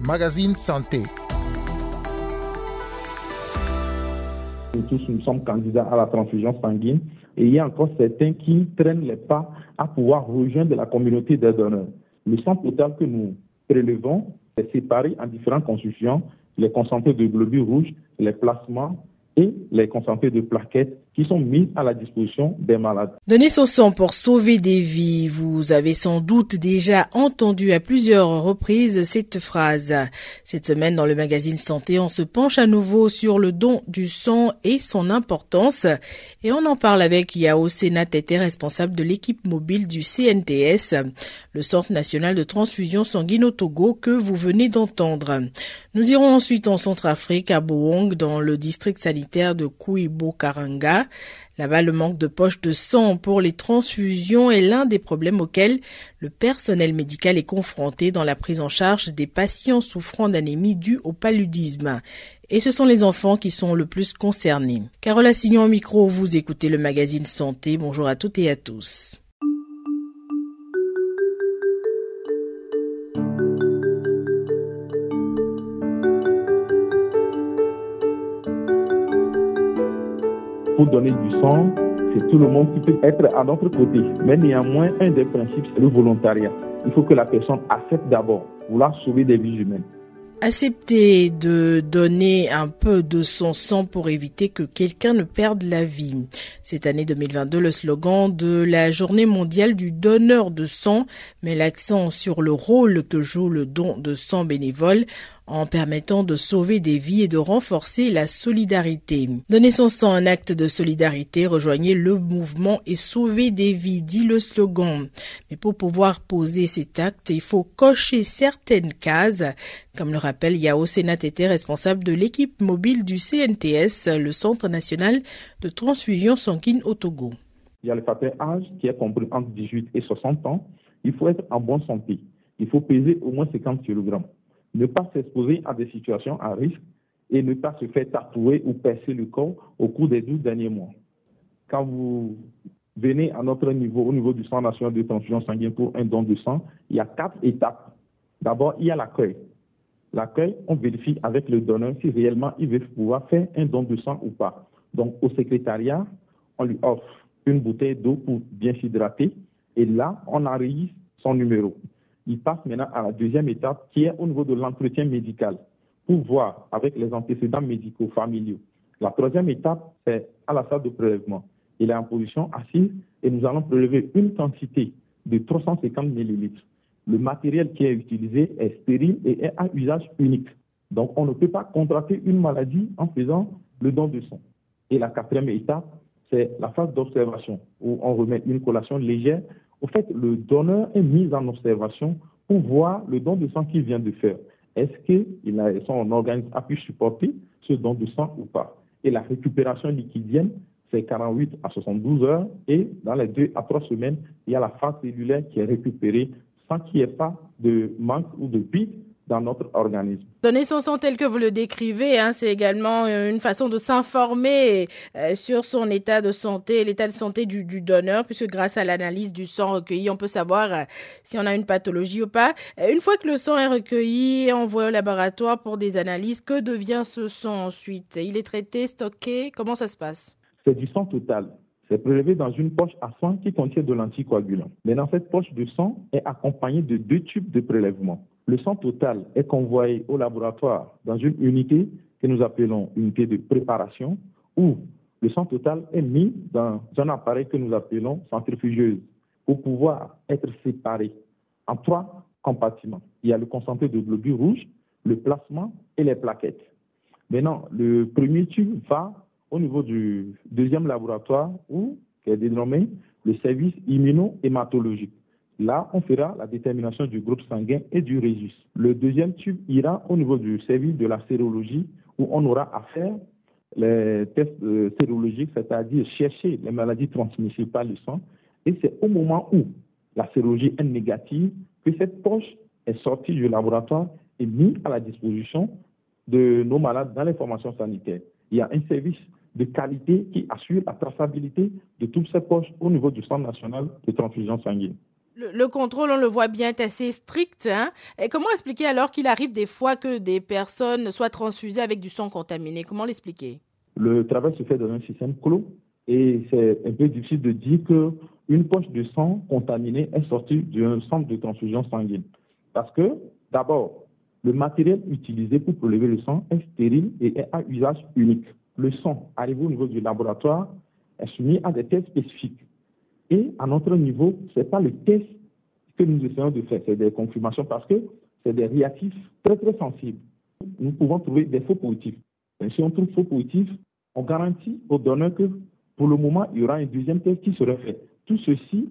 Magazine Santé. Nous tous, nous sommes candidats à la transfusion sanguine et il y a encore certains qui traînent les pas à pouvoir rejoindre la communauté des donneurs. Le sang total que nous prélevons est séparé en différentes constructions, les concentrés de globules rouges, les plasmas et les concentrés de plaquettes qui sont mis à la disposition des malades. Donner son sang pour sauver des vies. Vous avez sans doute déjà entendu à plusieurs reprises cette phrase. Cette semaine, dans le magazine Santé, on se penche à nouveau sur le don du sang et son importance. Et on en parle avec Yao Sénatété, responsable de l'équipe mobile du CNTS, le Centre national de transfusion sanguine au Togo que vous venez d'entendre. Nous irons ensuite en Centrafrique, à Boong, dans le district sanitaire de Kouibo-Karanga. Là-bas, le manque de poches de sang pour les transfusions est l'un des problèmes auxquels le personnel médical est confronté dans la prise en charge des patients souffrant d'anémie due au paludisme. Et ce sont les enfants qui sont le plus concernés. Carole Assignon au micro, vous écoutez le magazine Santé. Bonjour à toutes et à tous. Pour donner du sang, c'est tout le monde qui peut être à notre côté. Mais néanmoins, un des principes, c'est le volontariat. Il faut que la personne accepte d'abord vouloir sauver des vies humaines. Accepter de donner un peu de son sang pour éviter que quelqu'un ne perde la vie. Cette année 2022, le slogan de la journée mondiale du donneur de sang met l'accent sur le rôle que joue le don de sang bénévole en permettant de sauver des vies et de renforcer la solidarité. Donner son sang un acte de solidarité, rejoignez le mouvement et sauver des vies, dit le slogan. Mais pour pouvoir poser cet acte, il faut cocher certaines cases, comme le rappelle Yao Sénatété, responsable de l'équipe mobile du CNTS, le Centre national de transfusion sanguine au Togo. Il y a le facteur âge qui est compris entre 18 et 60 ans. Il faut être en bonne santé. Il faut peser au moins 50 kg ne pas s'exposer à des situations à risque et ne pas se faire tatouer ou percer le corps au cours des 12 derniers mois. Quand vous venez à notre niveau, au niveau du Centre national de transfusion sanguine pour un don de sang, il y a quatre étapes. D'abord, il y a l'accueil. L'accueil, on vérifie avec le donneur si réellement il veut pouvoir faire un don de sang ou pas. Donc, au secrétariat, on lui offre une bouteille d'eau pour bien s'hydrater et là, on enregistre son numéro il passe maintenant à la deuxième étape qui est au niveau de l'entretien médical pour voir avec les antécédents médicaux familiaux. La troisième étape, c'est à la salle de prélèvement. Il est en position assise et nous allons prélever une quantité de 350 millilitres. Le matériel qui est utilisé est stérile et est à usage unique. Donc, on ne peut pas contracter une maladie en faisant le don de sang. Et la quatrième étape, c'est la phase d'observation où on remet une collation légère au fait, le donneur est mis en observation pour voir le don de sang qu'il vient de faire. Est-ce que son organisme a pu supporter ce don de sang ou pas? Et la récupération liquidienne, c'est 48 à 72 heures. Et dans les deux à trois semaines, il y a la phase cellulaire qui est récupérée sans qu'il n'y ait pas de manque ou de vide dans notre organisme. Donner son sang tel que vous le décrivez, hein, c'est également euh, une façon de s'informer euh, sur son état de santé, l'état de santé du, donneur, puisque grâce à l'analyse du sang recueilli, on peut savoir euh, si on a une pathologie ou pas. une fois que le sang est recueilli, envoyé au laboratoire pour des analyses, que devient ce sang ensuite? Il est traité, stocké? Comment ça se passe? C'est du sang total. C'est prélevé dans une poche à sang qui contient de l'anticoagulant. dans cette poche de sang est accompagnée de deux tubes de prélèvement. Le sang total est convoyé au laboratoire dans une unité que nous appelons unité de préparation où le sang total est mis dans un appareil que nous appelons centrifugeuse pour pouvoir être séparé en trois compartiments. Il y a le concentré de globules rouges, le plasma et les plaquettes. Maintenant, le premier tube va au niveau du deuxième laboratoire où qui est dénommé le service immuno-hématologique. Là, on fera la détermination du groupe sanguin et du résus. Le deuxième tube ira au niveau du service de la sérologie où on aura à faire les tests euh, sérologiques, c'est-à-dire chercher les maladies transmissibles par le sang. Et c'est au moment où la sérologie est négative que cette poche est sortie du laboratoire et mise à la disposition de nos malades dans les formations sanitaires. Il y a un service de qualité qui assure la traçabilité de toutes ces poches au niveau du Centre national de transfusion sanguine. Le, contrôle, on le voit bien, est assez strict. Hein. Comment expliquer alors qu'il arrive des fois que des personnes soient transfusées avec du sang contaminé? Comment l'expliquer? Le travail se fait dans un système clos et c'est un peu difficile de dire qu'une poche de sang contaminée est sortie d'un centre de transfusion sanguine. Parce que, d'abord, le matériel utilisé pour prélever le sang est stérile et est à usage unique. Le sang arrivé au niveau du laboratoire est soumis à des tests spécifiques. Et à notre niveau, ce n'est pas le test que nous essayons de faire, c'est des confirmations parce que c'est des réactifs très très sensibles. Nous pouvons trouver des faux positifs. Et si on trouve faux positifs, on garantit au donneur que pour le moment, il y aura un deuxième test qui sera fait. Tout ceci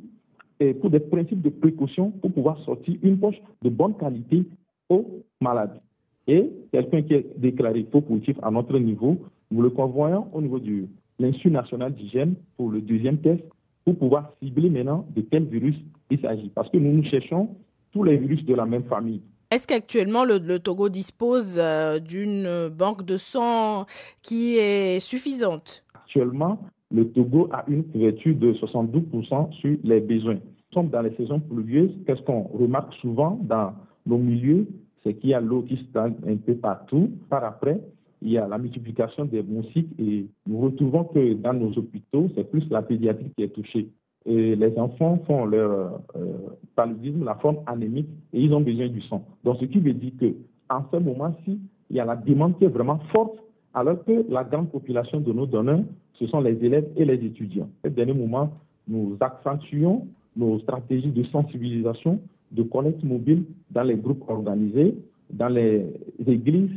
est pour des principes de précaution pour pouvoir sortir une poche de bonne qualité aux malades. Et quelqu'un qui est déclaré faux positif à notre niveau, nous le convoyons au niveau de l'Institut national d'hygiène pour le deuxième test pour pouvoir cibler maintenant de quel virus il s'agit. Parce que nous, nous cherchons tous les virus de la même famille. Est-ce qu'actuellement le, Togo dispose euh, d'une banque de sang qui est suffisante? Actuellement, le Togo a une couverture de 72% sur les besoins. Nous sommes dans les saisons pluvieuses. Qu'est-ce qu'on remarque souvent dans nos milieux? C'est qu'il y a l'eau qui stagne un peu partout. Par après, il y a la multiplication des moustiques et nous retrouvons que dans nos hôpitaux, c'est plus la pédiatrie qui est touchée. Et les enfants font leur euh, paludisme, la forme anémique, et ils ont besoin du sang. Donc, ce qui veut dire que en ce moment-ci, il y a la demande qui est vraiment forte, alors que la grande population de nos donneurs, ce sont les élèves et les étudiants. Dernier moment, nous accentuons nos stratégies de sensibilisation, de collecte mobile dans les groupes organisés, dans les églises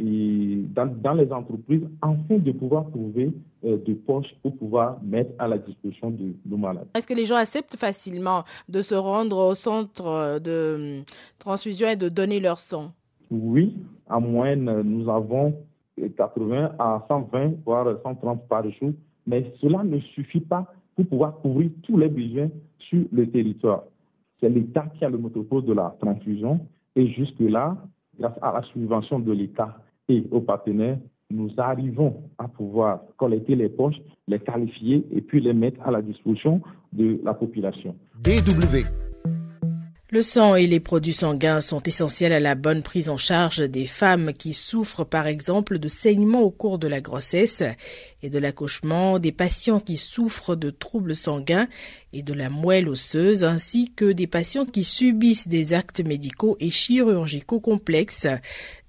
et dans, les entreprises afin de pouvoir trouver euh, des poches pour pouvoir mettre à la disposition de nos malades. Est-ce que les gens acceptent facilement de se rendre au centre de transfusion et de donner leur sang? Oui, en moyenne, nous avons 80 à 120, voire 130 par jour, mais cela ne suffit pas pour pouvoir couvrir tous les besoins sur le territoire. C'est l'État qui a le monopole de la transfusion et jusque-là, grâce à la subvention de l'État et aux partenaires, nous arrivons à pouvoir collecter les poches, les qualifier et puis les mettre à la disposition de la population. DW le sang et les produits sanguins sont essentiels à la bonne prise en charge des femmes qui souffrent par exemple de saignements au cours de la grossesse et de l'accouchement, des patients qui souffrent de troubles sanguins et de la moelle osseuse, ainsi que des patients qui subissent des actes médicaux et chirurgicaux complexes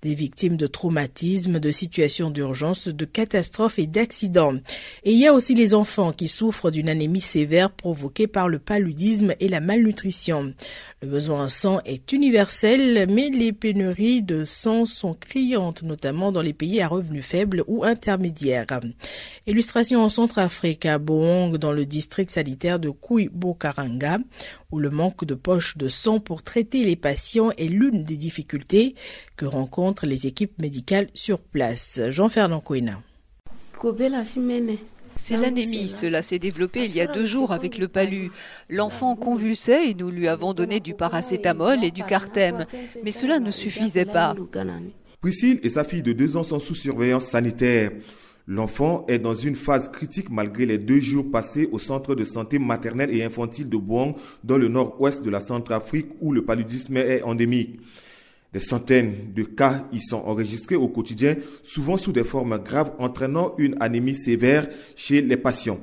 des victimes de traumatismes, de situations d'urgence, de catastrophes et d'accidents. Et il y a aussi les enfants qui souffrent d'une anémie sévère provoquée par le paludisme et la malnutrition. Le besoin en sang est universel, mais les pénuries de sang sont criantes, notamment dans les pays à revenus faibles ou intermédiaires. Illustration en Centrafrique, à Bohong, dans le district sanitaire de Kouy-Bokaranga, où le manque de poches de sang pour traiter les patients est l'une des difficultés que rencontrent les équipes médicales sur place. Jean-Fernand Kouina. C'est l'anémie. Cela s'est développé il y a deux jours avec le palu. L'enfant convulsait et nous lui avons donné du paracétamol et du cartème. Mais cela ne suffisait pas. Priscille et sa fille de deux ans sont sous surveillance sanitaire. L'enfant est dans une phase critique malgré les deux jours passés au centre de santé maternelle et infantile de Bouang, dans le nord-ouest de la Centrafrique, où le paludisme est endémique. Des centaines de cas y sont enregistrés au quotidien, souvent sous des formes graves entraînant une anémie sévère chez les patients.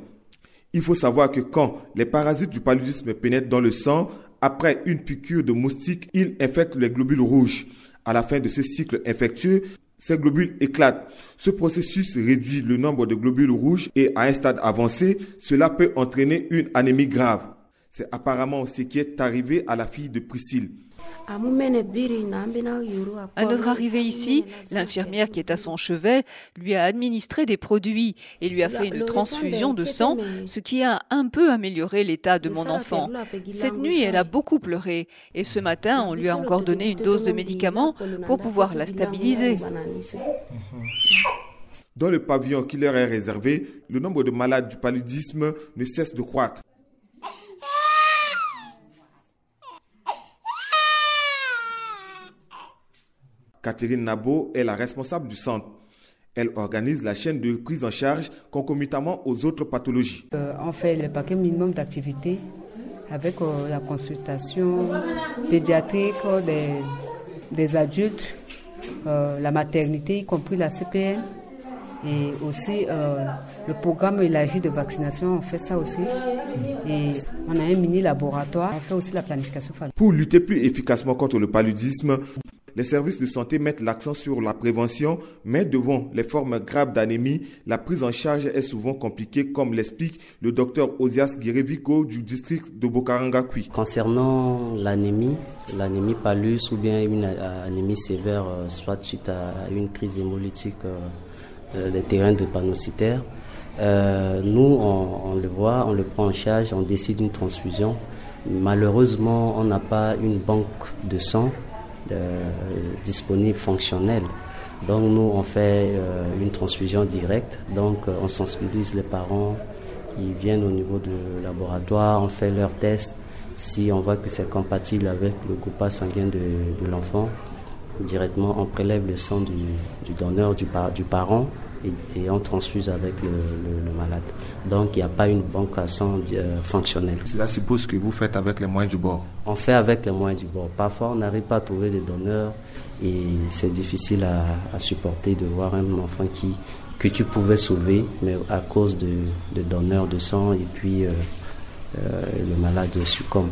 Il faut savoir que quand les parasites du paludisme pénètrent dans le sang, après une piqûre de moustique, ils infectent les globules rouges. À la fin de ce cycle infectieux, ces globules éclatent. Ce processus réduit le nombre de globules rouges et à un stade avancé, cela peut entraîner une anémie grave. C'est apparemment ce qui est arrivé à la fille de Priscille. À notre arrivée ici, l'infirmière qui est à son chevet lui a administré des produits et lui a fait une transfusion de sang, ce qui a un peu amélioré l'état de mon enfant. Cette nuit, elle a beaucoup pleuré et ce matin, on lui a encore donné une dose de médicaments pour pouvoir la stabiliser. Dans le pavillon qui leur est réservé, le nombre de malades du paludisme ne cesse de croître. Catherine Nabo est la responsable du centre. Elle organise la chaîne de prise en charge concomitamment aux autres pathologies. Euh, on fait le paquet minimum d'activités avec la consultation pédiatrique des, des adultes, la maternité, y compris la CPN. Et aussi le programme élargi de vaccination, on fait ça aussi. Et on a un mini laboratoire, on fait aussi la planification familiale. Pour lutter plus efficacement contre le paludisme, les services de santé mettent l'accent sur la prévention, mais devant les formes graves d'anémie, la prise en charge est souvent compliquée, comme l'explique le docteur Osias Guérévico du district de Bokarangakui. Concernant l'anémie, l'anémie palus ou bien une anémie sévère, euh, soit suite à une crise hémolytique euh, euh, des terrains de panocytaires, nous, on, le voit, on le prend en charge, on décide d'une transfusion. Malheureusement, on n'a pas une banque de sang disponible, fonctionnel. Donc nous, on fait euh, une transfusion directe. Donc euh, on sensibilise les parents. Ils viennent au niveau du laboratoire, on fait leurs tests. Si on voit que c'est compatible avec le groupe sanguin de, l'enfant, directement on prélève le sang du, donneur, du parent et, on transfuse avec le, malade. Donc il n'y a pas une banque à sang euh, fonctionnelle. Cela suppose que vous faites avec les moyens du bord On fait avec les moyens du bord. Parfois on n'arrive pas à trouver des donneurs et c'est difficile à, supporter de voir un enfant qui, que tu pouvais sauver, mais à cause de, de donneurs de sang et puis euh, euh, le malade succombe.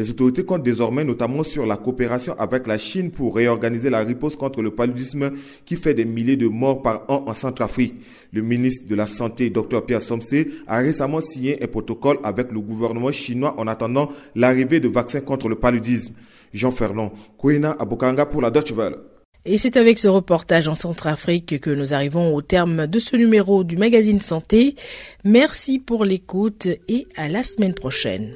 Les autorités comptent désormais notamment sur la coopération avec la Chine pour réorganiser la riposte contre le paludisme qui fait des milliers de morts par an en Centrafrique. Le ministre de la Santé, Dr Pierre Somsé, a récemment signé un protocole avec le gouvernement chinois en attendant l'arrivée de vaccins contre le paludisme. Jean Ferland, Kouina Abokanga pour la Deutsche Welle. Et c'est avec ce reportage en Centrafrique que nous arrivons au terme de ce numéro du magazine Santé. Merci pour l'écoute et à la semaine prochaine.